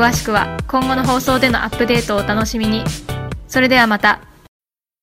詳しくは今後の放送でのアップデートをお楽しみに。それではまた。